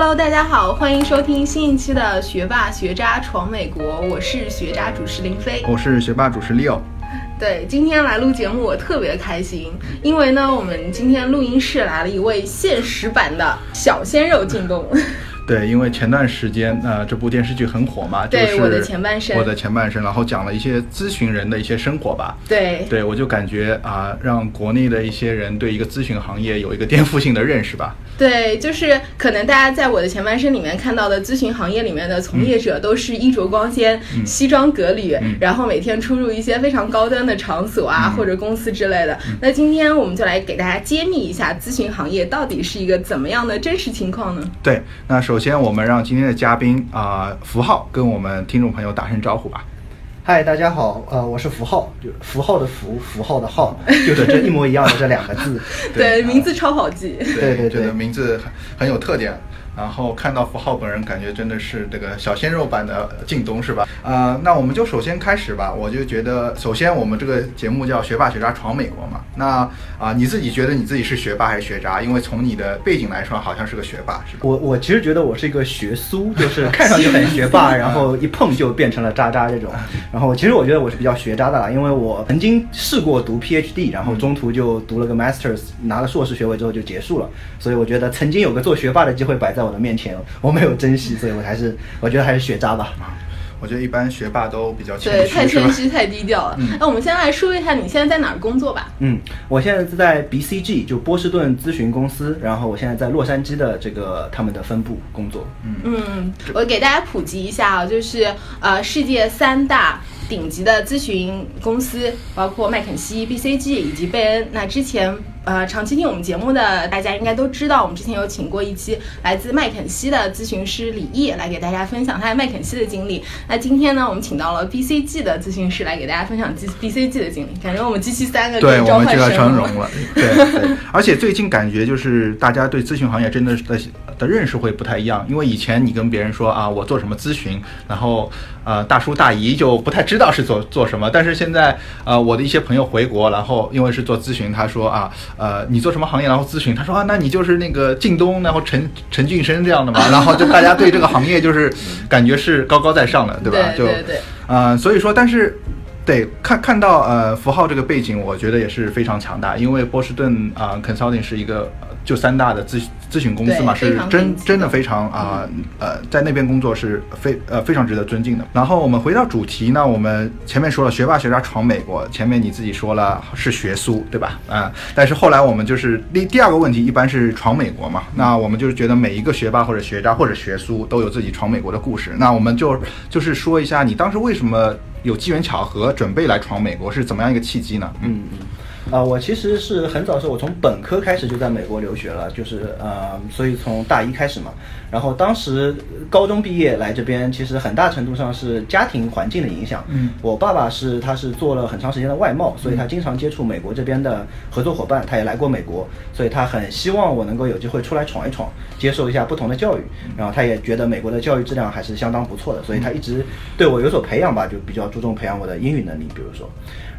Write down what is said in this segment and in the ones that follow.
Hello，大家好，欢迎收听新一期的《学霸学渣闯美国》，我是学渣主持林飞，我是学霸主持 Leo。对，今天来录节目我特别开心，因为呢，我们今天录音室来了一位现实版的小鲜肉靳东。对，因为前段时间呃这部电视剧很火嘛，就是我的前半生，我的前半生，然后讲了一些咨询人的一些生活吧。对，对我就感觉啊，让国内的一些人对一个咨询行业有一个颠覆性的认识吧。对，就是可能大家在我的前半生里面看到的咨询行业里面的从业者都是衣着光鲜、西装革履，然后每天出入一些非常高端的场所啊或者公司之类的。那今天我们就来给大家揭秘一下咨询行业到底是一个怎么样的真实情况呢？对，那首先我们让今天的嘉宾啊符号跟我们听众朋友打声招呼吧。嗨，大家好，呃，我是符号，就符号的符，符号的号，就是这一模一样的这两个字。对，名字超好记。对对对，名字很很有特点。然后看到符号本人，感觉真的是这个小鲜肉版的靳东，是吧？啊，那我们就首先开始吧。我就觉得，首先我们这个节目叫“学霸学渣闯美国”嘛。那啊，你自己觉得你自己是学霸还是学渣？因为从你的背景来说，好像是个学霸，是吧？我我其实觉得我是一个学苏，就是 看上去很学霸，然后一碰就变成了渣渣这种。然后其实我觉得我是比较学渣的啦，因为我曾经试过读 PhD，然后中途就读了个 Masters，拿了硕士学位之后就结束了。所以我觉得曾经有个做学霸的机会摆在我的面前，我没有珍惜，所以我还是我觉得还是学渣吧。我觉得一般学霸都比较谦虚，对，太谦虚太低调了。那我们先来说一下你现在在哪儿工作吧。嗯，我现在是在 BCG，就波士顿咨询公司，然后我现在在洛杉矶的这个他们的分部工作。嗯嗯，我给大家普及一下啊，就是呃世界三大。顶级的咨询公司包括麦肯锡、BCG 以及贝恩。那之前呃长期听我们节目的大家应该都知道，我们之前有请过一期来自麦肯锡的咨询师李毅来给大家分享他在麦肯锡的经历。那今天呢，我们请到了 BCG 的咨询师来给大家分享 BCG 的经历。感觉我们机器三个对，我们就要成容了。对对，而且最近感觉就是大家对咨询行业真的的的认识会不太一样，因为以前你跟别人说啊，我做什么咨询，然后呃大叔大姨就不太知。道是做做什么，但是现在呃，我的一些朋友回国，然后因为是做咨询，他说啊，呃，你做什么行业？然后咨询，他说啊，那你就是那个靳东，然后陈 陈俊生这样的嘛，然后就大家对这个行业就是感觉是高高在上的，对吧？对对对。呃，所以说，但是对看看到呃符号这个背景，我觉得也是非常强大，因为波士顿啊，consulting 是一个就三大的咨咨询公司嘛，是真真的非常啊呃，在那边工作是非呃非常值得尊敬的。然后我们回到主题，呢我们前面说了学霸学渣闯美国，前面你自己说了是学苏对吧？啊，但是后来我们就是第第二个问题，一般是闯美国嘛。那我们就是觉得每一个学霸或者学渣或者学苏都有自己闯美国的故事。那我们就就是说一下，你当时为什么有机缘巧合准备来闯美国，是怎么样一个契机呢？嗯嗯。啊，我其实是很早时候，我从本科开始就在美国留学了，就是呃，所以从大一开始嘛。然后当时高中毕业来这边，其实很大程度上是家庭环境的影响。嗯，我爸爸是他是做了很长时间的外贸，所以他经常接触美国这边的合作伙伴，他也来过美国，所以他很希望我能够有机会出来闯一闯，接受一下不同的教育。然后他也觉得美国的教育质量还是相当不错的，所以他一直对我有所培养吧，就比较注重培养我的英语能力，比如说。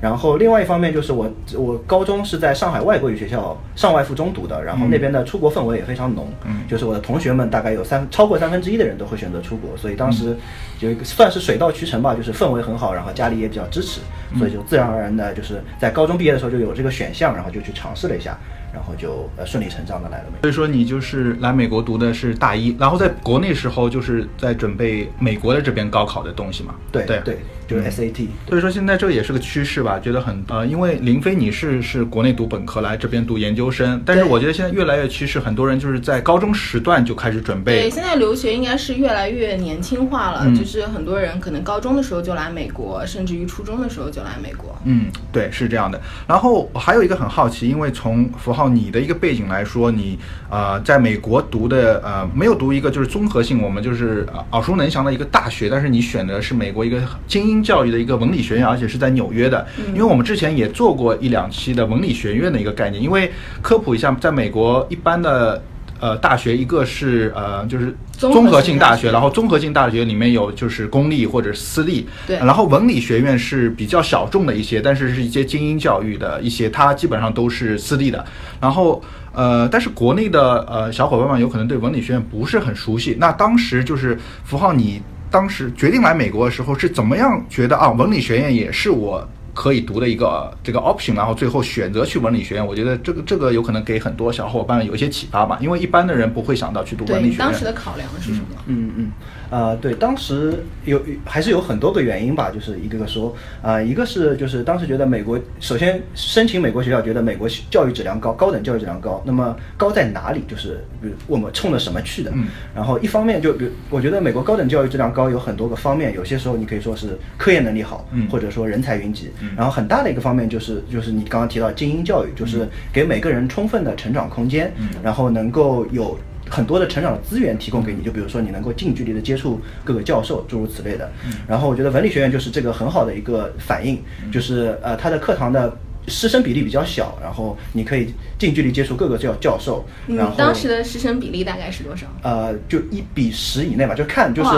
然后另外一方面就是我我高中是在上海外国语学校上外附中读的，然后那边的出国氛围也非常浓，嗯，就是我的同学们大概有三超过三分之一的人都会选择出国，所以当时有一个算是水到渠成吧，就是氛围很好，然后家里也比较支持，所以就自然而然的就是在高中毕业的时候就有这个选项，然后就去尝试了一下。然后就呃顺理成章的来了。所以说你就是来美国读的是大一，然后在国内时候就是在准备美国的这边高考的东西嘛？对对对，就是 SAT。所以说现在这也是个趋势吧？觉得很呃，因为林飞你是是国内读本科来这边读研究生，但是我觉得现在越来越趋势，很多人就是在高中时段就开始准备。对，现在留学应该是越来越年轻化了，就是很多人可能高中的时候就来美国，甚至于初中的时候就来美国。嗯，对，是这样的。然后还有一个很好奇，因为从符号。靠你的一个背景来说，你呃在美国读的呃没有读一个就是综合性，我们就是耳熟能详的一个大学，但是你选的是美国一个精英教育的一个文理学院，而且是在纽约的。因为我们之前也做过一两期的文理学院的一个概念，因为科普一下，在美国一般的。呃大学，一个是呃就是综合性大学，然后综合性大学里面有就是公立或者私立，对，然后文理学院是比较小众的一些，但是是一些精英教育的一些，它基本上都是私立的。然后呃，但是国内的呃小伙伴们有可能对文理学院不是很熟悉。那当时就是符号，你当时决定来美国的时候是怎么样觉得啊？文理学院也是我。可以读的一个这个 option，然后最后选择去文理学院，我觉得这个这个有可能给很多小伙伴有一些启发吧，因为一般的人不会想到去读文理学院。当时的考量是什么？嗯嗯。呃，对，当时有还是有很多个原因吧，就是一个个说，啊，一个是就是当时觉得美国首先申请美国学校，觉得美国教育质量高，高等教育质量高，那么高在哪里？就是比如我们冲着什么去的？嗯，然后一方面就比如我觉得美国高等教育质量高有很多个方面，有些时候你可以说是科研能力好，嗯，或者说人才云集，嗯，然后很大的一个方面就是就是你刚刚提到精英教育，就是给每个人充分的成长空间，嗯，然后能够有。很多的成长的资源提供给你，就比如说你能够近距离的接触各个教授，诸如此类的。然后我觉得文理学院就是这个很好的一个反应，就是呃，它的课堂的。师生比例比较小，然后你可以近距离接触各个教教授。然后当时的师生比例大概是多少？呃，就一比十以内吧，就看就是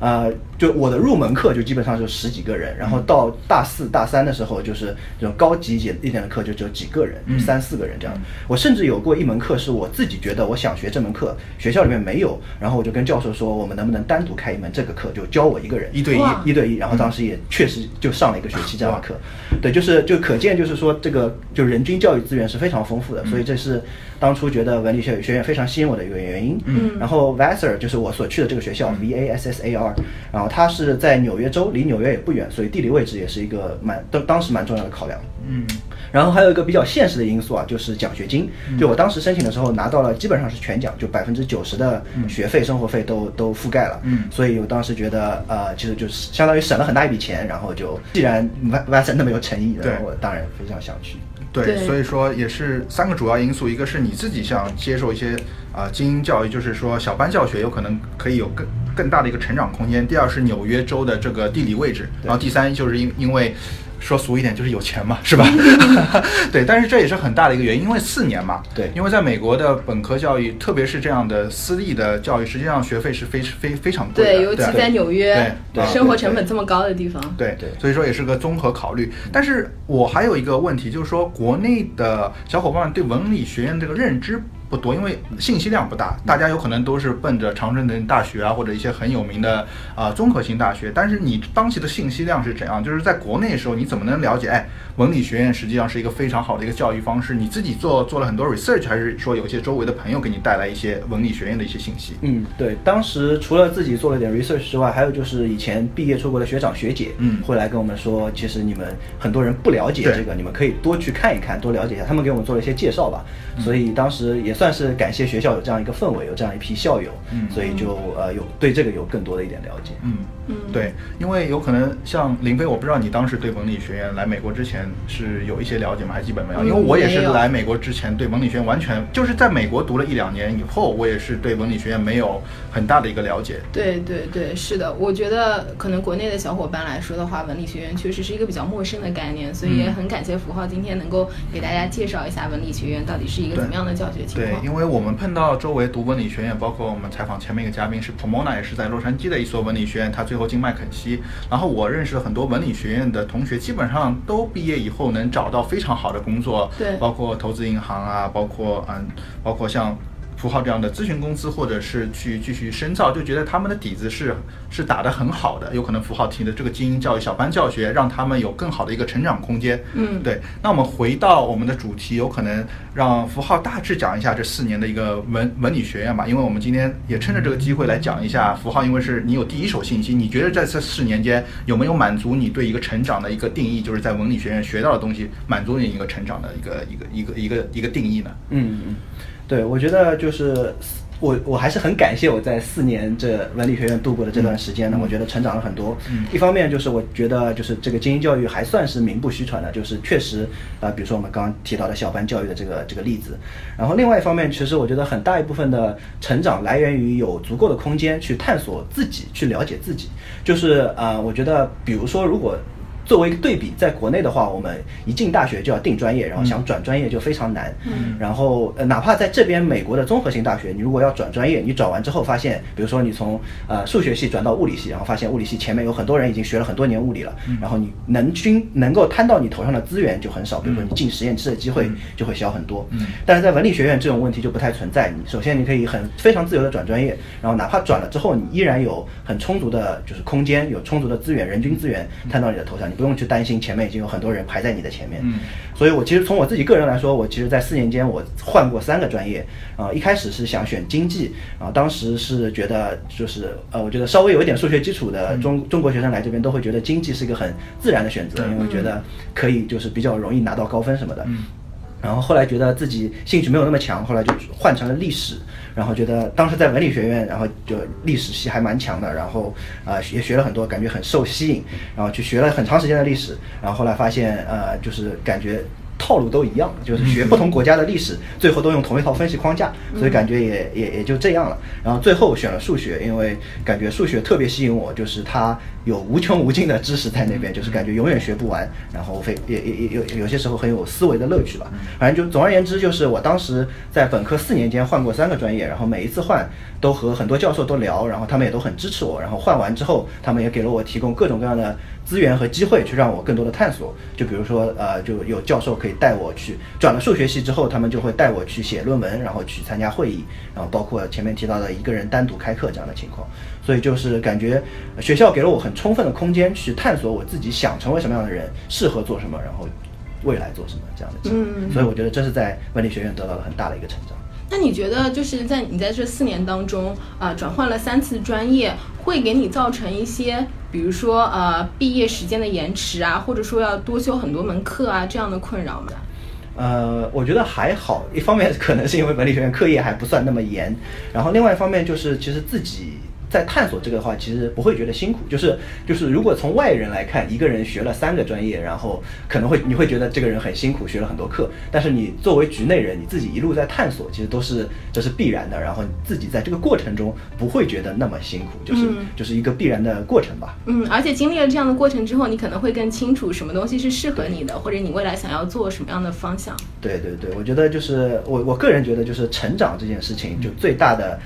呃，就我的入门课就基本上就十几个人，然后到大四大三的时候，就是这种高级一一点的课就只有几个人，三四个人这样。我甚至有过一门课是我自己觉得我想学这门课，学校里面没有，然后我就跟教授说，我们能不能单独开一门这个课，就教我一个人一对一一对一。然后当时也确实就上了一个学期这样的课。对，就是就可见就是说。这个就人均教育资源是非常丰富的，所以这是当初觉得文理学学院非常吸引我的一个原因。嗯，然后 Vassar 就是我所去的这个学校 V A S S A R，然后它是在纽约州，离纽约也不远，所以地理位置也是一个蛮当当时蛮重要的考量。嗯，然后还有一个比较现实的因素啊，就是奖学金。就我当时申请的时候拿到了基本上是全奖，就百分之九十的学费、生活费都都覆盖了。嗯，所以我当时觉得呃，其实就是相当于省了很大一笔钱，然后就既然 Vassar 那么有诚意，我当然非常想去。对，所以说也是三个主要因素，一个是你自己想接受一些啊精英教育，就是说小班教学有可能可以有更更大的一个成长空间；第二是纽约州的这个地理位置；然后第三就是因因为。说俗一点就是有钱嘛，是吧？对，但是这也是很大的一个原因，因为四年嘛。对，因为在美国的本科教育，特别是这样的私立的教育，实际上学费是非非非常贵的。对，尤其在纽约，对生活成本这么高的地方。对对，所以说也是个综合考虑。但是我还有一个问题，就是说国内的小伙伴们对文理学院这个认知。不多，因为信息量不大，大家有可能都是奔着长春藤大学啊，或者一些很有名的啊综合性大学。但是你当期的信息量是怎样？就是在国内的时候，你怎么能了解？哎，文理学院实际上是一个非常好的一个教育方式。你自己做做了很多 research，还是说有一些周围的朋友给你带来一些文理学院的一些信息？嗯，对，当时除了自己做了点 research 之外，还有就是以前毕业出国的学长学姐，嗯，会来跟我们说，其实你们很多人不了解这个，你们可以多去看一看，多了解一下。他们给我们做了一些介绍吧，所以当时也算是感谢学校有这样一个氛围，有这样一批校友，嗯，所以就呃有对这个有更多的一点了解，嗯嗯，对，因为有可能像林飞，我不知道你当时对文理学院来美国之前是有一些了解吗？还基本没有？因为我也是来美国之前对文理学院完全就是在美国读了一两年以后，我也是对文理学院没有很大的一个了解。对对对，是的，我觉得可能国内的小伙伴来说的话，文理学院确实是一个比较陌生的概念，所以也很感谢符号今天能够给大家介绍一下文理学院到底是一个怎么样的教学情况。对，因为我们碰到周围读文理学院，包括我们采访前面一个嘉宾是 Pomona，也是在洛杉矶的一所文理学院，他最后进麦肯锡。然后我认识了很多文理学院的同学，基本上都毕业以后能找到非常好的工作，对，包括投资银行啊，包括嗯，包括像。符号这样的咨询公司，或者是去继续深造，就觉得他们的底子是是打得很好的。有可能符号提的这个精英教育、小班教学，让他们有更好的一个成长空间。嗯，对。那我们回到我们的主题，有可能让符号大致讲一下这四年的一个文文理学院吧。因为我们今天也趁着这个机会来讲一下符号，因为是你有第一手信息，你觉得在这四年间有没有满足你对一个成长的一个定义？就是在文理学院学到的东西，满足你一个成长的一个一个一个一个一个定义呢？嗯嗯。对，我觉得就是我，我还是很感谢我在四年这文理学院度过的这段时间呢。我觉得成长了很多。一方面就是我觉得就是这个精英教育还算是名不虚传的，就是确实啊，比如说我们刚刚提到的小班教育的这个这个例子。然后另外一方面，其实我觉得很大一部分的成长来源于有足够的空间去探索自己，去了解自己。就是啊，我觉得比如说如果作为一个对比，在国内的话，我们一进大学就要定专业，然后想转专业就非常难。嗯。然后，呃，哪怕在这边美国的综合性大学，你如果要转专业，你转完之后发现，比如说你从呃数学系转到物理系，然后发现物理系前面有很多人已经学了很多年物理了，然后你能均能够摊到你头上的资源就很少，比如说你进实验室的机会就会小很多。嗯。但是在文理学院这种问题就不太存在。你首先你可以很非常自由的转专业，然后哪怕转了之后，你依然有很充足的就是空间，有充足的资源，人均资源摊到你的头上。不用去担心前面已经有很多人排在你的前面，嗯，所以我其实从我自己个人来说，我其实，在四年间我换过三个专业，啊，一开始是想选经济，啊，当时是觉得就是呃，我觉得稍微有一点数学基础的中中国学生来这边都会觉得经济是一个很自然的选择，因为觉得可以就是比较容易拿到高分什么的，嗯。然后后来觉得自己兴趣没有那么强，后来就换成了历史。然后觉得当时在文理学院，然后就历史系还蛮强的，然后啊也学了很多，感觉很受吸引。然后去学了很长时间的历史，然后后来发现呃就是感觉。套路都一样，就是学不同国家的历史，最后都用同一套分析框架，所以感觉也也也就这样了。然后最后选了数学，因为感觉数学特别吸引我，就是它有无穷无尽的知识在那边，就是感觉永远学不完。然后非也也也有有些时候很有思维的乐趣吧。反正就总而言之，就是我当时在本科四年间换过三个专业，然后每一次换都和很多教授都聊，然后他们也都很支持我。然后换完之后，他们也给了我提供各种各样的。资源和机会去让我更多的探索，就比如说，呃，就有教授可以带我去转了数学系之后，他们就会带我去写论文，然后去参加会议，然后包括前面提到的一个人单独开课这样的情况。所以就是感觉学校给了我很充分的空间去探索我自己想成为什么样的人，适合做什么，然后未来做什么这样的。嗯。所以我觉得这是在文理学院得到了很大的一个成长。那你觉得就是在你在这四年当中啊，转换了三次专业，会给你造成一些？比如说，呃，毕业时间的延迟啊，或者说要多修很多门课啊，这样的困扰吗？呃，我觉得还好。一方面可能是因为文理学院课业还不算那么严，然后另外一方面就是其实自己。在探索这个的话，其实不会觉得辛苦。就是就是，如果从外人来看，一个人学了三个专业，然后可能会你会觉得这个人很辛苦，学了很多课。但是你作为局内人，你自己一路在探索，其实都是这是必然的。然后自己在这个过程中不会觉得那么辛苦，就是就是一个必然的过程吧。嗯，而且经历了这样的过程之后，你可能会更清楚什么东西是适合你的，或者你未来想要做什么样的方向。对对对，我觉得就是我我个人觉得就是成长这件事情，就最大的。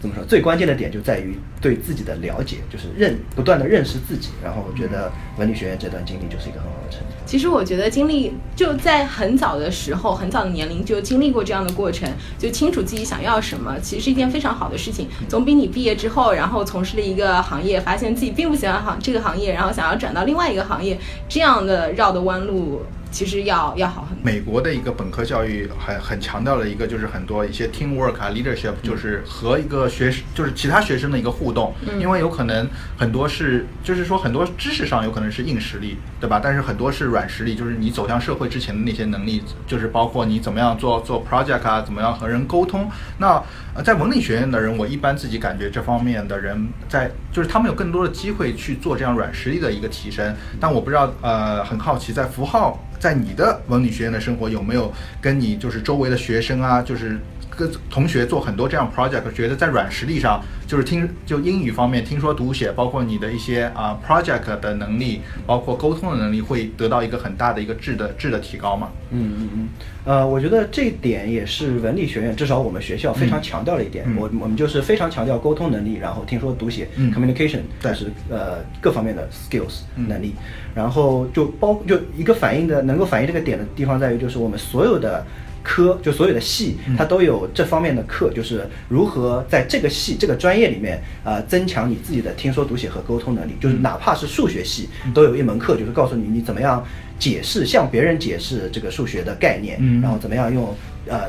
怎么说？最关键的点就在于对自己的了解，就是认不断的认识自己。然后我觉得文理学院这段经历就是一个很好的成长。其实我觉得经历就在很早的时候，很早的年龄就经历过这样的过程，就清楚自己想要什么，其实是一件非常好的事情。总比你毕业之后，然后从事了一个行业，发现自己并不喜欢行这个行业，然后想要转到另外一个行业，这样的绕的弯路。其实要要好很多。美国的一个本科教育很很强调的一个就是很多一些 team work 啊，leadership，就是和一个学生就是其他学生的一个互动。嗯。因为有可能很多是就是说很多知识上有可能是硬实力，对吧？但是很多是软实力，就是你走向社会之前的那些能力，就是包括你怎么样做做 project 啊，怎么样和人沟通。那呃，在文理学院的人，我一般自己感觉这方面的人在就是他们有更多的机会去做这样软实力的一个提升。但我不知道呃，很好奇在符号。在你的文理学院的生活有没有跟你就是周围的学生啊，就是跟同学做很多这样 project，觉得在软实力上，就是听就英语方面听说读写，包括你的一些啊 project 的能力，包括沟通的能力，会得到一个很大的一个质的质的提高嘛？嗯嗯嗯。呃，我觉得这一点也是文理学院，至少我们学校非常强调的一点。我我们就是非常强调沟通能力，然后听说读写 communication，但是呃各方面的 skills 能力。然后就包就一个反映的能够反映这个点的地方在于，就是我们所有的科就所有的系，它都有这方面的课，就是如何在这个系这个专业里面啊增强你自己的听说读写和沟通能力。就是哪怕是数学系，都有一门课，就是告诉你你怎么样解释向别人解释这个数学的概念，然后怎么样用呃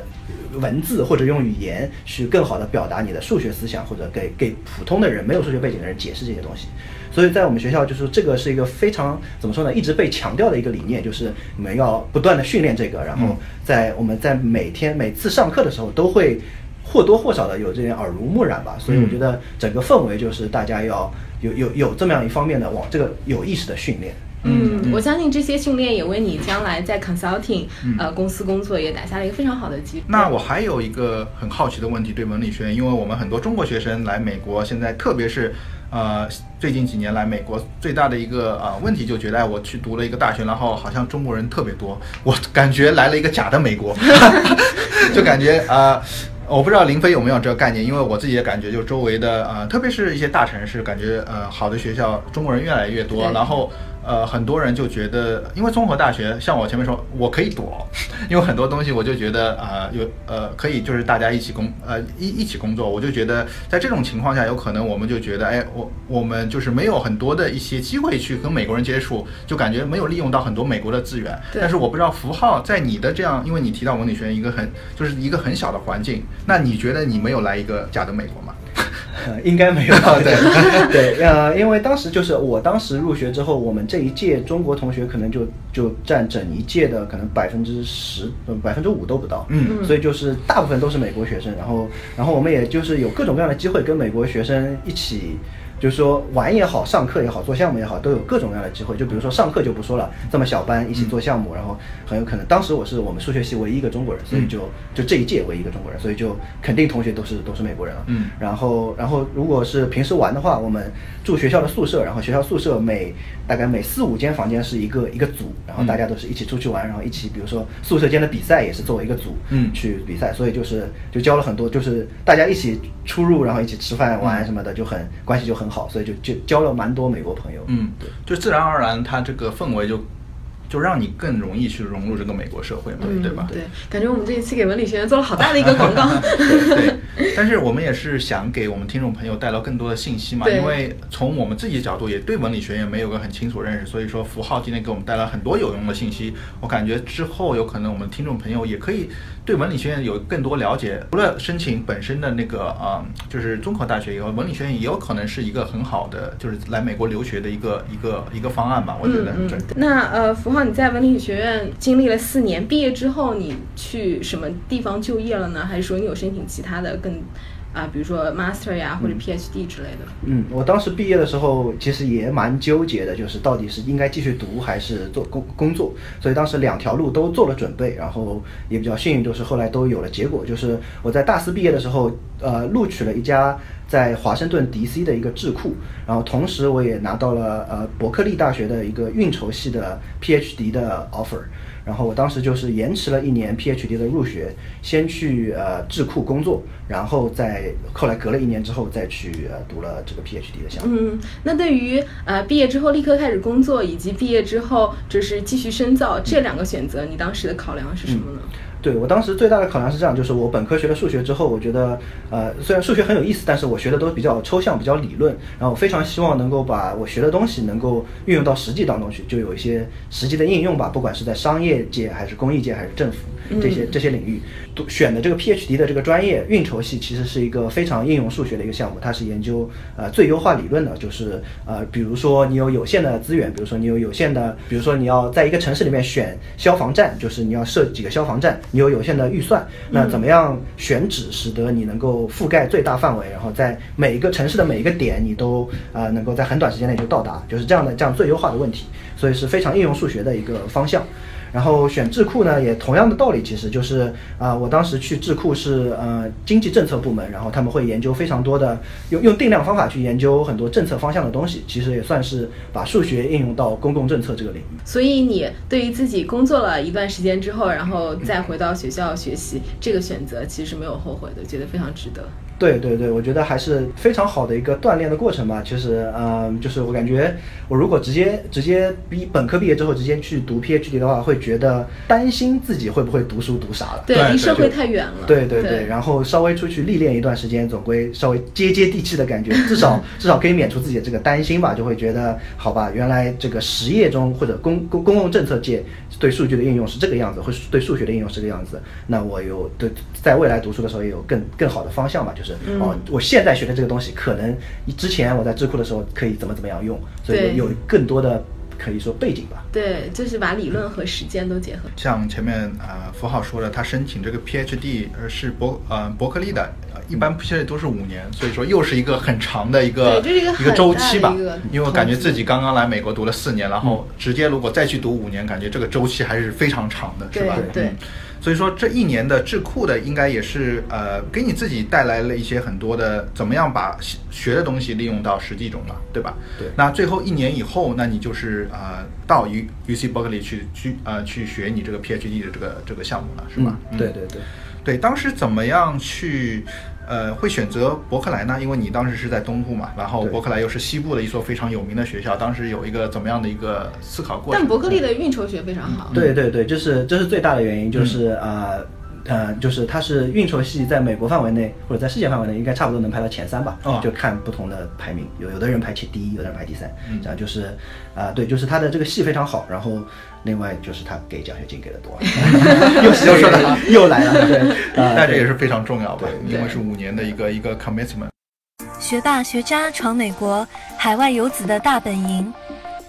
文字或者用语言去更好的表达你的数学思想，或者给给普通的人没有数学背景的人解释这些东西。所以在我们学校，就是这个是一个非常怎么说呢，一直被强调的一个理念，就是我们要不断的训练这个，然后在我们在每天每次上课的时候，都会或多或少的有这点耳濡目染吧。所以我觉得整个氛围就是大家要有有有这么样一方面的往这个有意识的训练。嗯，我相信这些训练也为你将来在 consulting 呃公司工作也打下了一个非常好的基础。那我还有一个很好奇的问题，对文理学院，因为我们很多中国学生来美国，现在特别是呃最近几年来美国最大的一个呃问题，就觉得我去读了一个大学，然后好像中国人特别多，我感觉来了一个假的美国，就感觉啊。我不知道林飞有没有这个概念，因为我自己的感觉，就周围的呃，特别是一些大城市，感觉呃，好的学校中国人越来越多，然后。呃，很多人就觉得，因为综合大学，像我前面说，我可以躲，因为很多东西我就觉得啊，有呃，可以就是大家一起工呃一一起工作，我就觉得在这种情况下，有可能我们就觉得，哎，我我们就是没有很多的一些机会去跟美国人接触，就感觉没有利用到很多美国的资源。但是我不知道符号在你的这样，因为你提到文理学院一个很就是一个很小的环境，那你觉得你没有来一个假的美国吗？应该没有 对对 呃，因为当时就是我当时入学之后，我们这一届中国同学可能就就占整一届的可能百分之十，百分之五都不到，嗯，所以就是大部分都是美国学生，然后然后我们也就是有各种各样的机会跟美国学生一起。就是说玩也好，上课也好，做项目也好，都有各种各样的机会。就比如说上课就不说了，这么小班一起做项目，然后很有可能当时我是我们数学系唯一一个中国人，所以就就这一届唯一一个中国人，所以就肯定同学都是都是美国人了。嗯，然后然后如果是平时玩的话，我们住学校的宿舍，然后学校宿舍每大概每四五间房间是一个一个组，然后大家都是一起出去玩，然后一起比如说宿舍间的比赛也是作为一个组，嗯，去比赛，所以就是就教了很多，就是大家一起出入，然后一起吃饭玩什么的，就很关系就很好，所以就就。交了蛮多美国朋友，嗯，对，就自然而然，他这个氛围就。就让你更容易去融入这个美国社会嘛，对吧？对，感觉我们这一期给文理学院做了好大的一个广告。对，但是我们也是想给我们听众朋友带来更多的信息嘛，因为从我们自己的角度也对文理学院没有个很清楚认识，所以说符号今天给我们带来很多有用的信息。我感觉之后有可能我们听众朋友也可以对文理学院有更多了解，除了申请本身的那个啊，就是综合大学以后，文理学院也有可能是一个很好的，就是来美国留学的一个一个一个方案吧。我觉得。那呃，符号。你在文理学院经历了四年，毕业之后你去什么地方就业了呢？还是说你有申请其他的更啊，比如说 master 呀或者 PhD 之类的？嗯，我当时毕业的时候其实也蛮纠结的，就是到底是应该继续读还是做工工作。所以当时两条路都做了准备，然后也比较幸运，就是后来都有了结果。就是我在大四毕业的时候，呃，录取了一家。在华盛顿 D.C. 的一个智库，然后同时我也拿到了呃伯克利大学的一个运筹系的 Ph.D. 的 offer，然后我当时就是延迟了一年 Ph.D. 的入学，先去呃智库工作，然后再后来隔了一年之后再去呃读了这个 Ph.D. 的项目。嗯，那对于呃毕业之后立刻开始工作，以及毕业之后就是继续深造这两个选择，你当时的考量是什么呢？对我当时最大的考量是这样，就是我本科学了数学之后，我觉得，呃，虽然数学很有意思，但是我学的都比较抽象、比较理论，然后我非常希望能够把我学的东西能够运用到实际当中去，就有一些实际的应用吧，不管是在商业界还是公益界还是政府这些这些领域。选的这个 PhD 的这个专业运筹系其实是一个非常应用数学的一个项目，它是研究呃最优化理论的，就是呃比如说你有有限的资源，比如说你有有限的，比如说你要在一个城市里面选消防站，就是你要设几个消防站，你有有限的预算，那怎么样选址使得你能够覆盖最大范围，然后在每一个城市的每一个点你都呃能够在很短时间内就到达，就是这样的这样最优化的问题，所以是非常应用数学的一个方向。然后选智库呢，也同样的道理，其实就是啊，我当时去智库是呃经济政策部门，然后他们会研究非常多的用用定量方法去研究很多政策方向的东西，其实也算是把数学应用到公共政策这个领域。所以你对于自己工作了一段时间之后，然后再回到学校学习，这个选择其实没有后悔的，觉得非常值得。对对对，我觉得还是非常好的一个锻炼的过程吧。其实，嗯，就是我感觉，我如果直接直接毕本科毕业之后直接去读 PhD 的话，会觉得担心自己会不会读书读傻了。对，离社会太远了。对对对，然后稍微出去历练一段时间，总归稍微接接地气的感觉，至少 至少可以免除自己的这个担心吧。就会觉得，好吧，原来这个实业中或者公公公共政策界对数据的应用是这个样子，或对数学的应用是这个样子。那我有对在未来读书的时候也有更更好的方向吧，就是。哦，我现在学的这个东西，可能之前我在智库的时候可以怎么怎么样用，所以有更多的可以说背景吧。对，就是把理论和实践都结合。像前面呃符号说的，他申请这个 PhD 呃是伯呃伯克利的，一般现在都是五年，所以说又是一个很长的一个一个周期吧。因为我感觉自己刚刚来美国读了四年，然后直接如果再去读五年，感觉这个周期还是非常长的，是吧？对。所以说这一年的智库的应该也是呃给你自己带来了一些很多的怎么样把学的东西利用到实际中了，对吧？对。那最后一年以后，那你就是呃到 U U C Berkeley 去去呃去学你这个 PhD 的这个这个项目了，是吧？对对对。对，当时怎么样去？呃，会选择伯克莱呢？因为你当时是在东部嘛，然后伯克莱又是西部的一所非常有名的学校，当时有一个怎么样的一个思考过程？但伯克利的运筹学非常好。对对对，就是这是最大的原因，就是呃。呃，就是它是运筹系，在美国范围内或者在世界范围内，应该差不多能排到前三吧。就看不同的排名，有有的人排前第一，有的人排第三。这样就是，啊，对，就是它的这个戏非常好。然后，另外就是他给奖学金给的多。又又说的又来了，对，但这也是非常重要吧，因为是五年的一个一个 commitment。学霸学渣闯美国，海外游子的大本营。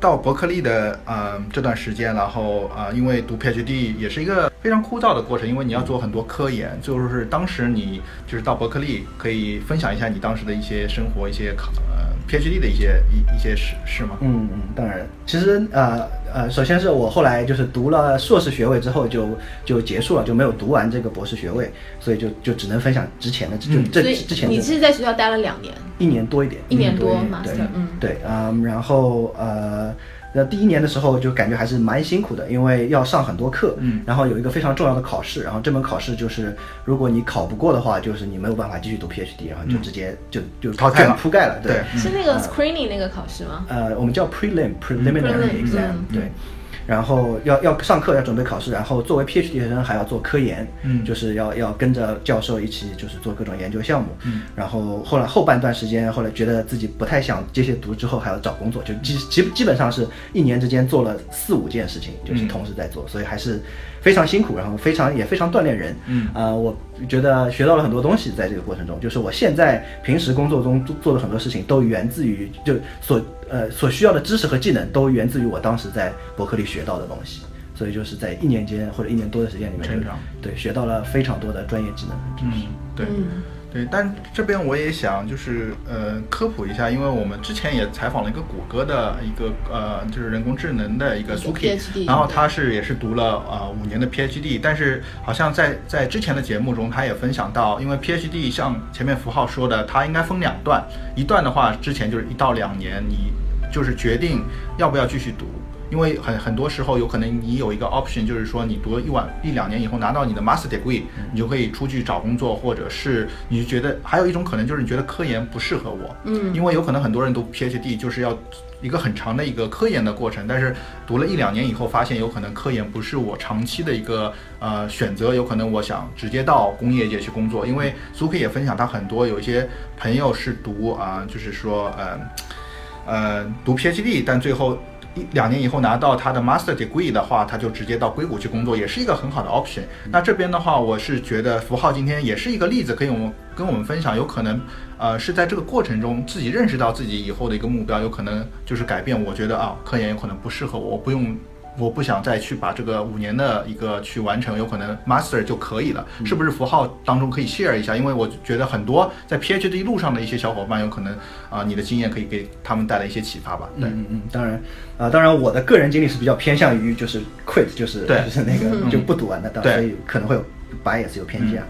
到伯克利的呃这段时间，然后呃因为读 PhD 也是一个非常枯燥的过程，因为你要做很多科研。就是当时你就是到伯克利，可以分享一下你当时的一些生活，一些考。PhD 的一些一一些事事吗？嗯嗯，当然，其实呃呃，首先是我后来就是读了硕士学位之后就就结束了，就没有读完这个博士学位，所以就就只能分享之前的就这之前。你是在学校待了两年，一年多一点，一年多嘛，对，嗯，对，嗯，然后呃。那第一年的时候就感觉还是蛮辛苦的，因为要上很多课，嗯，然后有一个非常重要的考试，然后这门考试就是如果你考不过的话，就是你没有办法继续读 PhD，然后就直接就就淘汰铺盖了，对，是那个 screening 那个考试吗？呃，我们叫 prelim preliminary exam，对。然后要要上课，要准备考试，然后作为 PhD 学生还要做科研，嗯，就是要要跟着教授一起就是做各种研究项目，嗯，然后后来后半段时间，后来觉得自己不太想接些读，之后还要找工作，就基基基本上是一年之间做了四五件事情，就是同时在做，所以还是。非常辛苦，然后非常也非常锻炼人。嗯啊，我觉得学到了很多东西，在这个过程中，就是我现在平时工作中做的很多事情，都源自于就所呃所需要的知识和技能，都源自于我当时在伯克利学到的东西。所以就是在一年间或者一年多的时间里面，成长对学到了非常多的专业技能和知识。对。但这边我也想就是呃科普一下，因为我们之前也采访了一个谷歌的一个呃就是人工智能的一个 Suki，然后他是也是读了呃五年的 PhD，但是好像在在之前的节目中他也分享到，因为 PhD 像前面符号说的，它应该分两段，一段的话之前就是一到两年，你就是决定要不要继续读。因为很很多时候有可能你有一个 option，就是说你读了一晚一两年以后拿到你的 master degree，你就可以出去找工作，或者是你觉得还有一种可能就是你觉得科研不适合我，嗯，因为有可能很多人读 PhD 就是要一个很长的一个科研的过程，但是读了一两年以后发现有可能科研不是我长期的一个呃选择，有可能我想直接到工业界去工作，因为苏克也分享他很多有一些朋友是读啊，就是说呃呃读 PhD，但最后。两年以后拿到他的 master degree 的话，他就直接到硅谷去工作，也是一个很好的 option。那这边的话，我是觉得符号今天也是一个例子，可以我们跟我们分享，有可能，呃，是在这个过程中自己认识到自己以后的一个目标，有可能就是改变。我觉得啊，科研有可能不适合我，我不用。我不想再去把这个五年的一个去完成，有可能 master 就可以了，是不是？符号当中可以 share 一下，因为我觉得很多在 PhD 路上的一些小伙伴，有可能啊，你的经验可以给他们带来一些启发吧。对嗯嗯，当然，啊，当然我的个人经历是比较偏向于就是 quit，就是就是那个就不读完的，所以可能会有 bias 有偏见。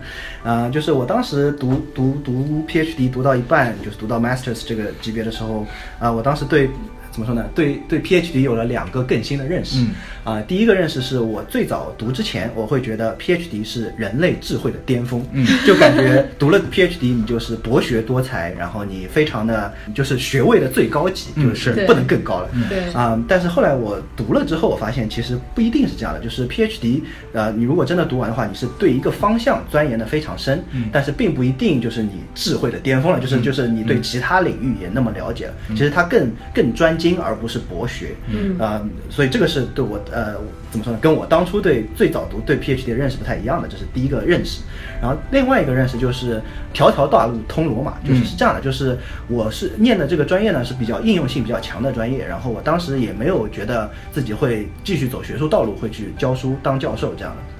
啊，就是我当时读读读 PhD 读到一半，就是读到 masters 这个级别的时候，啊，我当时对。怎么说呢？对对，PhD 有了两个更新的认识。啊，第一个认识是我最早读之前，我会觉得 PhD 是人类智慧的巅峰，嗯，就感觉读了 PhD 你就是博学多才，然后你非常的就是学位的最高级，就是不能更高了。对啊，但是后来我读了之后，我发现其实不一定是这样的，就是 PhD，呃，你如果真的读完的话，你是对一个方向钻研的非常深，但是并不一定就是你智慧的巅峰了，就是就是你对其他领域也那么了解了。其实它更更专精，而不是博学。嗯啊，所以这个是对我呃怎么说呢？跟我当初对最早读对 PhD 的认识不太一样的，这是第一个认识。然后另外一个认识就是条条大路通罗马，就是是这样的，就是我是念的这个专业呢是比较应用性比较强的专业，然后我当时也没有觉得自己会继续走学术道路，会去教书当教授这样的。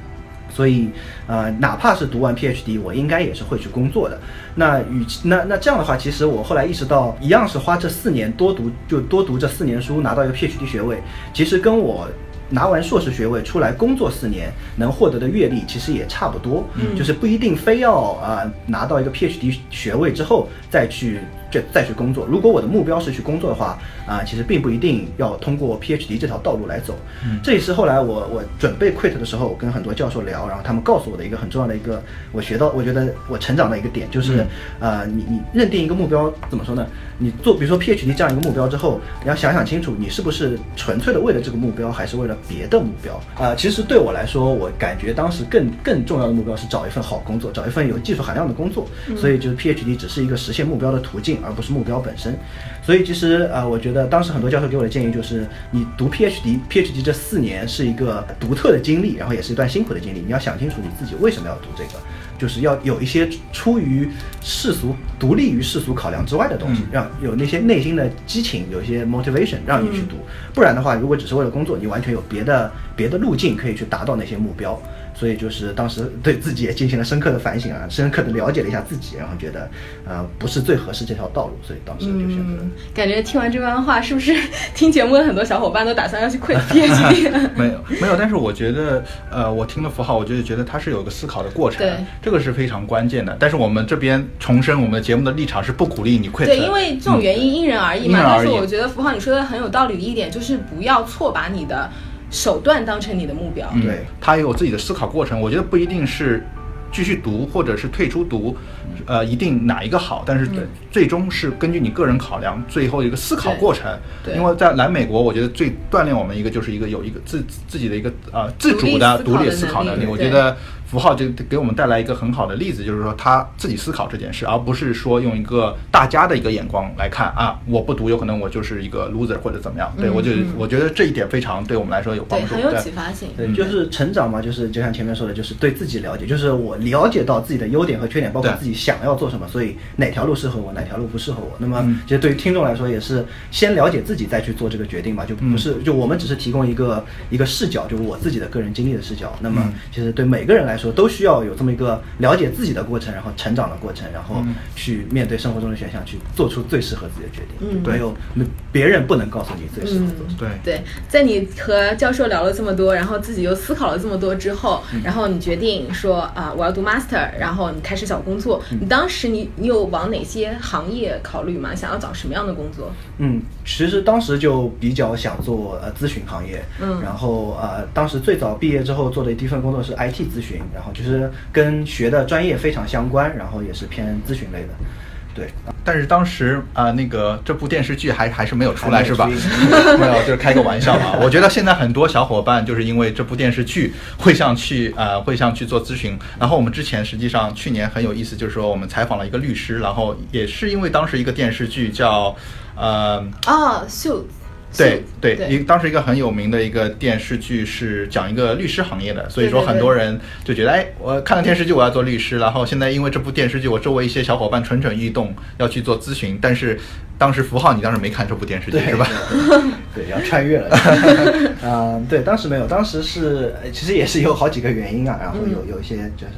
所以，呃，哪怕是读完 PhD，我应该也是会去工作的。那与其那那这样的话，其实我后来意识到，一样是花这四年多读，就多读这四年书，拿到一个 PhD 学位，其实跟我拿完硕士学位出来工作四年能获得的阅历，其实也差不多。嗯，就是不一定非要啊拿到一个 PhD 学位之后再去。这再去工作，如果我的目标是去工作的话，啊，其实并不一定要通过 PhD 这条道路来走。这也是后来我我准备 quit 的时候，我跟很多教授聊，然后他们告诉我的一个很重要的一个我学到，我觉得我成长的一个点就是，呃，你你认定一个目标怎么说呢？你做比如说 PhD 这样一个目标之后，你要想想清楚，你是不是纯粹的为了这个目标，还是为了别的目标？啊，其实对我来说，我感觉当时更更重要的目标是找一份好工作，找一份有技术含量的工作。所以就是 PhD 只是一个实现目标的途径。而不是目标本身，所以其实啊，我觉得当时很多教授给我的建议就是，你读 PhD，PhD 这四年是一个独特的经历，然后也是一段辛苦的经历。你要想清楚你自己为什么要读这个，就是要有一些出于世俗、独立于世俗考量之外的东西，让有那些内心的激情，有一些 motivation 让你去读。不然的话，如果只是为了工作，你完全有别的别的路径可以去达到那些目标。所以就是当时对自己也进行了深刻的反省啊，深刻的了解了一下自己，然后觉得，呃，不是最合适这条道路，所以当时就选择。感觉听完这番话，是不是听节目的很多小伙伴都打算要去 quit PhD？没有，没有。但是我觉得，呃，我听了符号，我觉得觉得他是有个思考的过程，对，这个是非常关键的。但是我们这边重申，我们的节目的立场是不鼓励你 quit。对，因为这种原因因人而异嘛。但是我觉得符号你说的很有道理的一点，就是不要错把你的。手段当成你的目标，对他也有自己的思考过程。我觉得不一定是继续读或者是退出读，呃，一定哪一个好，但是最终是根据你个人考量，最后一个思考过程。对，因为在来美国，我觉得最锻炼我们一个就是一个有一个自自己的一个呃自主的独立思考能力。我觉得。符号就给我们带来一个很好的例子，就是说他自己思考这件事，而不是说用一个大家的一个眼光来看啊，我不读有可能我就是一个 loser 或者怎么样。对我就我觉得这一点非常对我们来说有帮助，很有启发性。对，就是成长嘛，就是就像前面说的，就是对自己了解，就是我了解到自己的优点和缺点，包括自己想要做什么，所以哪条路适合我，哪条路不适合我。那么其实对于听众来说，也是先了解自己再去做这个决定嘛，就不是就我们只是提供一个一个视角，就是我自己的个人经历的视角。那么其实对每个人来说都需要有。这么一个了解自己的过程，然后成长的过程，然后去面对生活中的选项，去做出最适合自己的决定。嗯没有别人不能告诉你最适合做。对对，在你和教授聊了这么多，然后自己又思考了这么多之后，然后你决定说啊，我要读 master，然后你开始找工作。你当时你你有往哪些行业考虑吗？想要找什么样的工作？嗯，其实当时就比较想做呃咨询行业。嗯，然后呃，当时最早毕业之后做的第一份工作是 IT 咨询，然后就是。跟学的专业非常相关，然后也是偏咨询类的，对。但是当时啊，那个这部电视剧还还是没有出来，是吧？没有，就是开个玩笑嘛。我觉得现在很多小伙伴就是因为这部电视剧会想去呃，会想去做咨询。然后我们之前实际上去年很有意思，就是说我们采访了一个律师，然后也是因为当时一个电视剧叫呃啊秀。对对，一当时一个很有名的一个电视剧是讲一个律师行业的，所以说很多人就觉得，哎，我看了电视剧，我要做律师。然后现在因为这部电视剧，我周围一些小伙伴蠢蠢欲动要去做咨询，但是当时符号你当时没看这部电视剧是吧？对，要穿越了。嗯，对，当时没有，当时是其实也是有好几个原因啊，然后有有一些就是。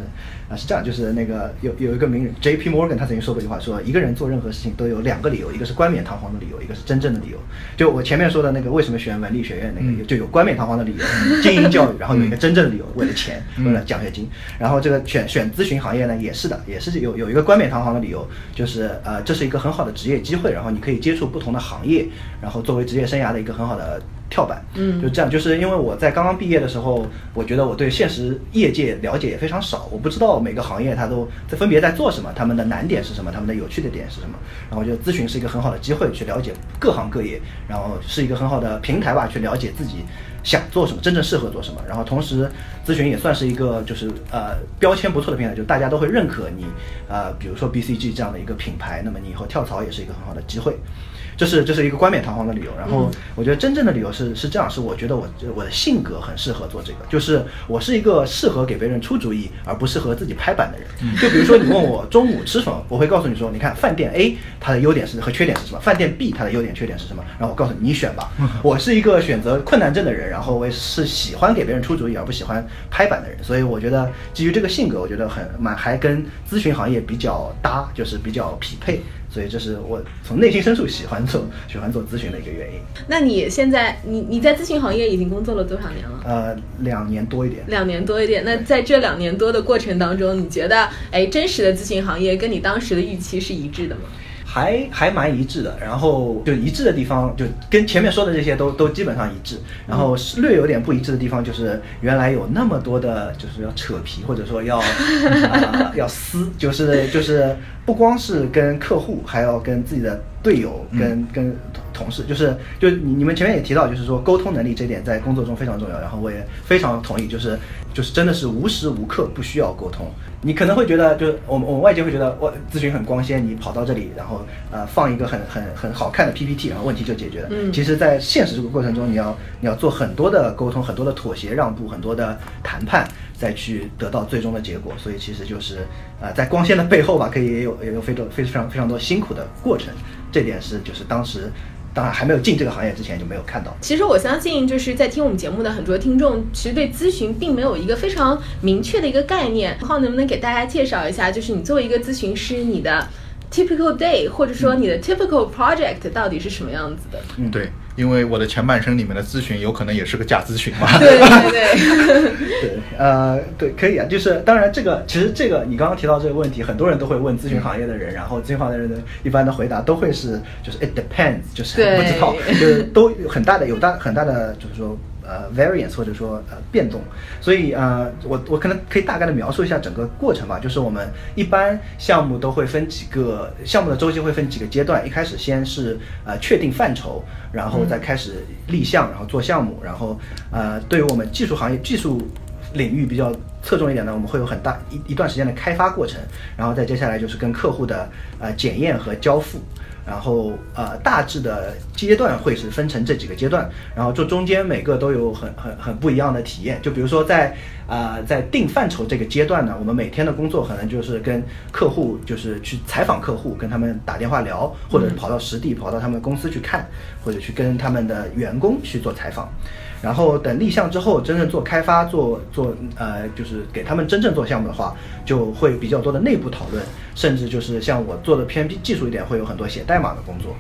啊，是这样，就是那个有有一个名人 J.P. Morgan，他曾经说过一句话，说一个人做任何事情都有两个理由，一个是冠冕堂皇的理由，一个是真正的理由。就我前面说的那个为什么选文理学院那个，就有冠冕堂皇的理由，精英教育，然后有一个真正的理由，为了钱，为了奖学金。然后这个选选咨询行业呢，也是的，也是有有一个冠冕堂皇的理由，就是呃，这是一个很好的职业机会，然后你可以接触不同的行业，然后作为职业生涯的一个很好的。跳板，嗯，就这样，就是因为我在刚刚毕业的时候，我觉得我对现实业界了解也非常少，我不知道每个行业它都在分别在做什么，他们的难点是什么，他们的有趣的点是什么。然后我觉得咨询是一个很好的机会，去了解各行各业，然后是一个很好的平台吧，去了解自己想做什么，真正适合做什么。然后同时，咨询也算是一个就是呃标签不错的平台，就大家都会认可你，呃，比如说 BCG 这样的一个品牌，那么你以后跳槽也是一个很好的机会。这是这是一个冠冕堂皇的理由，然后我觉得真正的理由是是这样，是我觉得我我的性格很适合做这个，就是我是一个适合给别人出主意而不适合自己拍板的人。就比如说你问我中午吃什么，我会告诉你说，你看饭店 A 它的优点是和缺点是什么，饭店 B 它的优点缺点是什么，然后我告诉你你选吧。我是一个选择困难症的人，然后我也是喜欢给别人出主意而不喜欢拍板的人，所以我觉得基于这个性格，我觉得很蛮还跟咨询行业比较搭，就是比较匹配。所以这是我从内心深处喜欢做喜欢做咨询的一个原因。那你现在你你在咨询行业已经工作了多少年了？呃，两年多一点。两年多一点。那在这两年多的过程当中，你觉得哎，真实的咨询行业跟你当时的预期是一致的吗？还还蛮一致的，然后就一致的地方就跟前面说的这些都都基本上一致，然后略有点不一致的地方就是原来有那么多的就是要扯皮或者说要 要撕，就是就是不光是跟客户，还要跟自己的队友跟跟同事，就是就你你们前面也提到，就是说沟通能力这点在工作中非常重要，然后我也非常同意，就是就是真的是无时无刻不需要沟通。你可能会觉得，就是我们我们外界会觉得，我咨询很光鲜，你跑到这里，然后呃放一个很很很好看的 PPT，然后问题就解决了。嗯，其实，在现实这个过程中，你要你要做很多的沟通，很多的妥协让步，很多的谈判，再去得到最终的结果。所以，其实就是呃在光鲜的背后吧，可以也有也有非常非常非常多辛苦的过程。这点是就是当时。当然，还没有进这个行业之前就没有看到。其实我相信，就是在听我们节目的很多听众，其实对咨询并没有一个非常明确的一个概念。然后，能不能给大家介绍一下，就是你作为一个咨询师，你的 typical day，或者说你的 typical project 到底是什么样子的？嗯，对。因为我的前半生里面的咨询有可能也是个假咨询嘛。对 对对，对，呃，对，可以啊。就是当然，这个其实这个你刚刚提到这个问题，很多人都会问咨询行业的人，然后咨询行业的人一般的回答都会是就是 it depends，就是不知道，就是都有很大的有大很大的就是说。呃，variance 或者说呃变动，所以呃，我我可能可以大概的描述一下整个过程吧。就是我们一般项目都会分几个项目的周期会分几个阶段，一开始先是呃确定范畴，然后再开始立项，然后做项目，然后呃，对于我们技术行业技术领域比较侧重一点呢，我们会有很大一一段时间的开发过程，然后再接下来就是跟客户的呃检验和交付。然后呃，大致的阶段会是分成这几个阶段，然后这中间每个都有很很很不一样的体验。就比如说在呃在定范畴这个阶段呢，我们每天的工作可能就是跟客户就是去采访客户，跟他们打电话聊，或者是跑到实地跑到他们公司去看，或者去跟他们的员工去做采访。然后等立项之后，真正做开发做做呃就是给他们真正做项目的话，就会比较多的内部讨论。甚至就是像我做的偏技术一点，会有很多写代码的工作，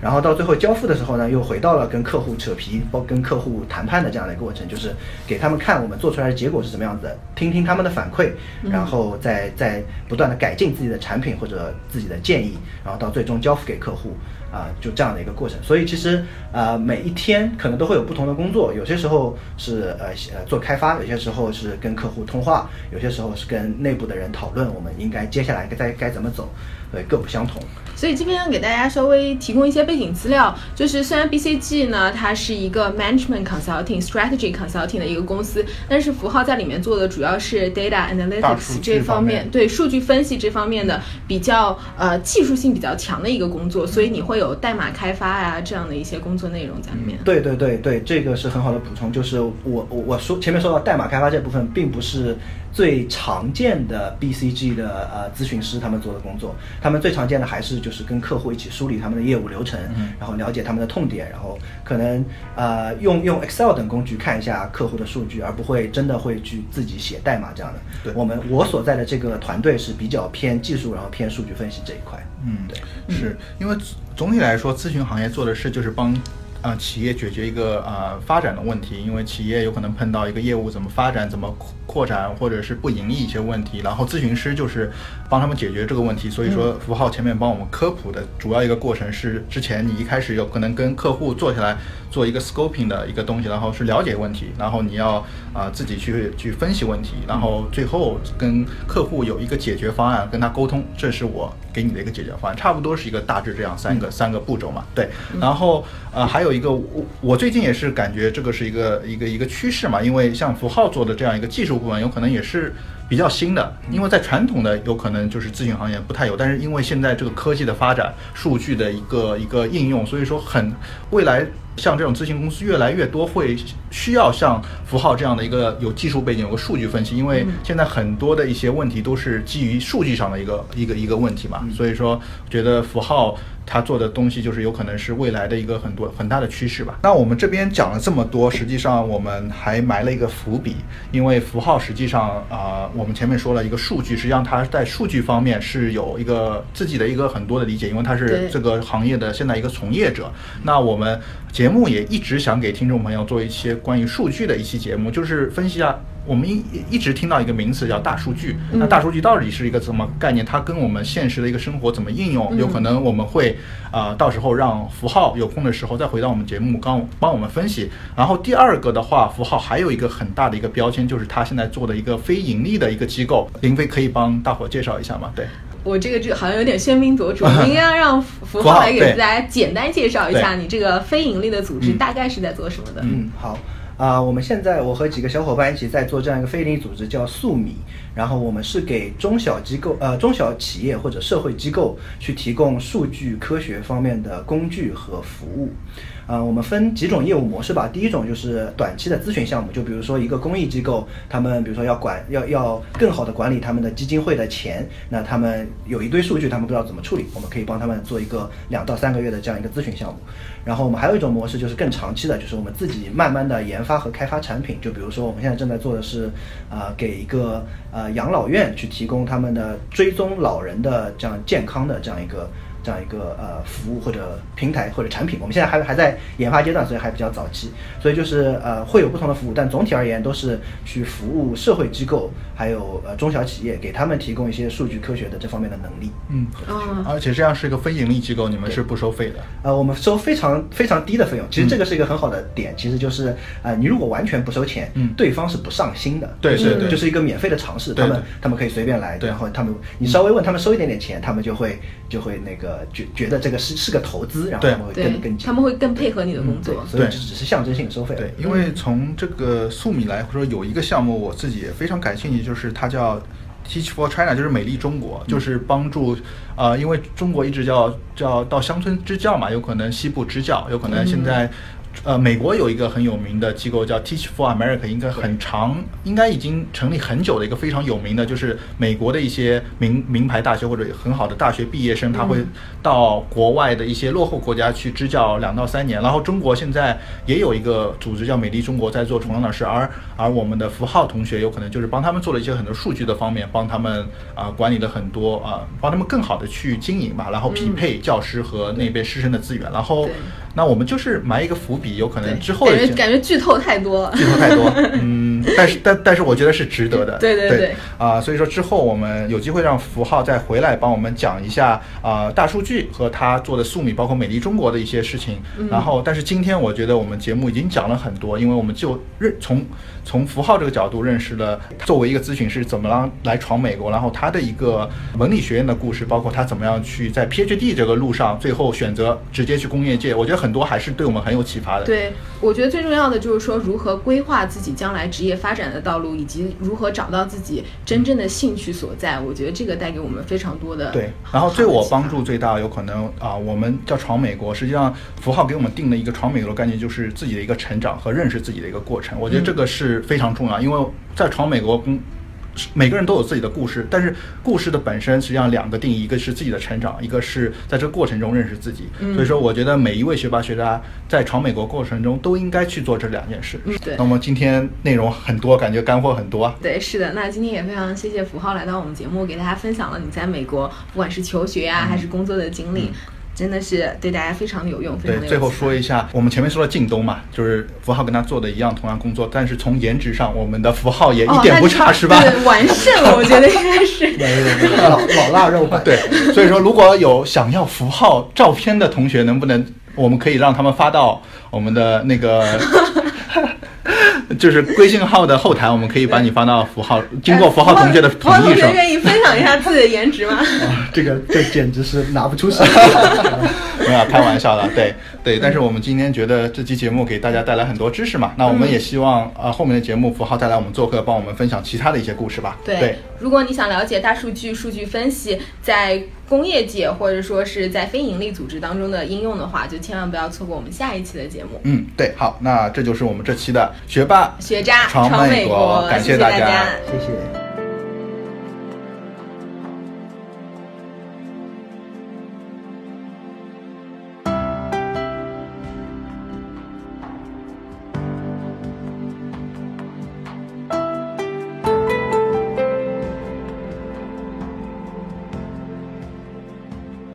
然后到最后交付的时候呢，又回到了跟客户扯皮、包跟客户谈判的这样的一个过程，就是给他们看我们做出来的结果是什么样子的，听听他们的反馈，然后再再不断的改进自己的产品或者自己的建议，然后到最终交付给客户。啊，就这样的一个过程，所以其实呃每一天可能都会有不同的工作，有些时候是呃呃做开发，有些时候是跟客户通话，有些时候是跟内部的人讨论，我们应该接下来该该怎么走，对，各不相同。所以这边要给大家稍微提供一些背景资料，就是虽然 BCG 呢它是一个 management consulting strategy consulting 的一个公司，但是符号在里面做的主要是 data analytics 这方面，对数据分析这方面的比较呃技术性比较强的一个工作，所以你会有有代码开发呀这样的一些工作内容在里面。对对对对，这个是很好的补充，就是我我我说前面说到代码开发这部分并不是。最常见的 BCG 的呃咨询师他们做的工作，他们最常见的还是就是跟客户一起梳理他们的业务流程，然后了解他们的痛点，然后可能呃用用 Excel 等工具看一下客户的数据，而不会真的会去自己写代码这样的。对，我们我所在的这个团队是比较偏技术，然后偏数据分析这一块。嗯，对，是因为总体来说，咨询行业做的事就是帮。啊，企业解决一个呃发展的问题，因为企业有可能碰到一个业务怎么发展、怎么扩展，或者是不盈利一些问题，然后咨询师就是帮他们解决这个问题。所以说，符号前面帮我们科普的主要一个过程是，之前你一开始有可能跟客户坐下来做一个 scoping 的一个东西，然后是了解问题，然后你要啊自己去去分析问题，然后最后跟客户有一个解决方案，跟他沟通，这是我给你的一个解决方案，差不多是一个大致这样三个三个步骤嘛。对，然后呃还有。一个我我最近也是感觉这个是一个一个一个趋势嘛，因为像符号做的这样一个技术部门，有可能也是比较新的，因为在传统的有可能就是咨询行业不太有，但是因为现在这个科技的发展，数据的一个一个应用，所以说很未来像这种咨询公司越来越多会需要像符号这样的一个有技术背景、有个数据分析，因为现在很多的一些问题都是基于数据上的一个一个一个问题嘛，所以说觉得符号。它做的东西就是有可能是未来的一个很多很大的趋势吧。那我们这边讲了这么多，实际上我们还埋了一个伏笔，因为符号实际上啊，我们前面说了一个数据，实际上它在数据方面是有一个自己的一个很多的理解，因为它是这个行业的现在一个从业者。那我们节目也一直想给听众朋友做一些关于数据的一期节目，就是分析一下。我们一一直听到一个名词叫大数据，那大数据到底是一个什么概念？它跟我们现实的一个生活怎么应用？有可能我们会啊，到时候让符号有空的时候再回到我们节目，刚帮我们分析。然后第二个的话，符号还有一个很大的一个标签，就是他现在做的一个非盈利的一个机构。林飞可以帮大伙介绍一下吗？对，我这个就好像有点喧宾夺主，应该要让符号来给大家简单介绍一下，你这个非盈利的组织大概是在做什么的？嗯，好。啊，我们现在我和几个小伙伴一起在做这样一个非营利组织，叫素米。然后我们是给中小机构、呃中小企业或者社会机构去提供数据科学方面的工具和服务。啊，我们分几种业务模式吧。第一种就是短期的咨询项目，就比如说一个公益机构，他们比如说要管要要更好的管理他们的基金会的钱，那他们有一堆数据，他们不知道怎么处理，我们可以帮他们做一个两到三个月的这样一个咨询项目。然后我们还有一种模式就是更长期的，就是我们自己慢慢的研发和开发产品。就比如说我们现在正在做的是，啊，给一个呃养老院去提供他们的追踪老人的这样健康的这样一个。这样一个呃服务或者平台或者产品，我们现在还还在研发阶段，所以还比较早期，所以就是呃会有不同的服务，但总体而言都是去服务社会机构，还有呃中小企业，给他们提供一些数据科学的这方面的能力。嗯，而且这样是一个非盈利机构，你们是不收费的？呃，我们收非常非常低的费用，其实这个是一个很好的点，其实就是呃你如果完全不收钱，嗯，对方是不上心的，对对对，就是一个免费的尝试，他们他们可以随便来，然后他们你稍微问他们收一点点钱，他们就会就会那个。觉觉得这个是是个投资，然后他们会更更他们会更配合你的工作，所以只是象征性收费。对，因为从这个素米来说，有一个项目我自己也非常感兴趣，就是它叫 Teach for China，就是美丽中国，就是帮助啊，因为中国一直叫叫到乡村支教嘛，有可能西部支教，有可能现在。呃，美国有一个很有名的机构叫 Teach for America，应该很长，应该已经成立很久的一个非常有名的，就是美国的一些名名牌大学或者很好的大学毕业生，他会到国外的一些落后国家去支教两到三年。然后中国现在也有一个组织叫美丽中国，在做同样的事，而而我们的符号同学有可能就是帮他们做了一些很多数据的方面，帮他们啊管理了很多啊，帮他们更好的去经营吧，然后匹配教师和那边师生的资源，然后。那我们就是埋一个伏笔，有可能之后感觉感觉剧透太多，剧透太多，嗯，但是但但是我觉得是值得的，对对对，啊，所以说之后我们有机会让符号再回来帮我们讲一下啊大数据和他做的素米，包括美丽中国的一些事情，然后但是今天我觉得我们节目已经讲了很多，因为我们就认从从符号这个角度认识了作为一个咨询师怎么样来闯美国，然后他的一个文理学院的故事，包括他怎么样去在 PhD 这个路上最后选择直接去工业界，我觉得。很多还是对我们很有启发的。对，我觉得最重要的就是说，如何规划自己将来职业发展的道路，以及如何找到自己真正的兴趣所在。我觉得这个带给我们非常多的对。然后对我帮助最大，有可能啊，我们叫闯美国，实际上符号给我们定了一个闯美国的概念，就是自己的一个成长和认识自己的一个过程。我觉得这个是非常重要，因为在闯美国公。每个人都有自己的故事，但是故事的本身实际上两个定义，一个是自己的成长，一个是在这个过程中认识自己。所以说，我觉得每一位学霸学渣在闯美国过程中都应该去做这两件事。嗯，对。那么今天内容很多，感觉干货很多。对，是的。那今天也非常谢谢符号来到我们节目，给大家分享了你在美国不管是求学呀还是工作的经历。真的是对大家非常的有用，非常对。最后说一下，我们前面说了靳东嘛，就是符号跟他做的一样，同样工作，但是从颜值上，我们的符号也一点不差，是吧？对，完胜了，我觉得应该是。老老腊肉吧。对，所以说如果有想要符号照片的同学，能不能我们可以让他们发到我们的那个。就是微信号的后台，我们可以把你发到符号，经过符号同学的同意，是吧？愿意分享一下自己的颜值吗？啊，这个这简直是拿不出手。没有开玩笑了，对 对。但是我们今天觉得这期节目给大家带来很多知识嘛，那我们也希望啊后面的节目符号再来我们做客，帮我们分享其他的一些故事吧。对，如果你想了解大数据、数据分析在工业界或者说是在非盈利组织当中的应用的话，就千万不要错过我们下一期的节目。嗯，对，好，那这就是我们这期的学霸。学渣闯美国，感谢大家，谢谢。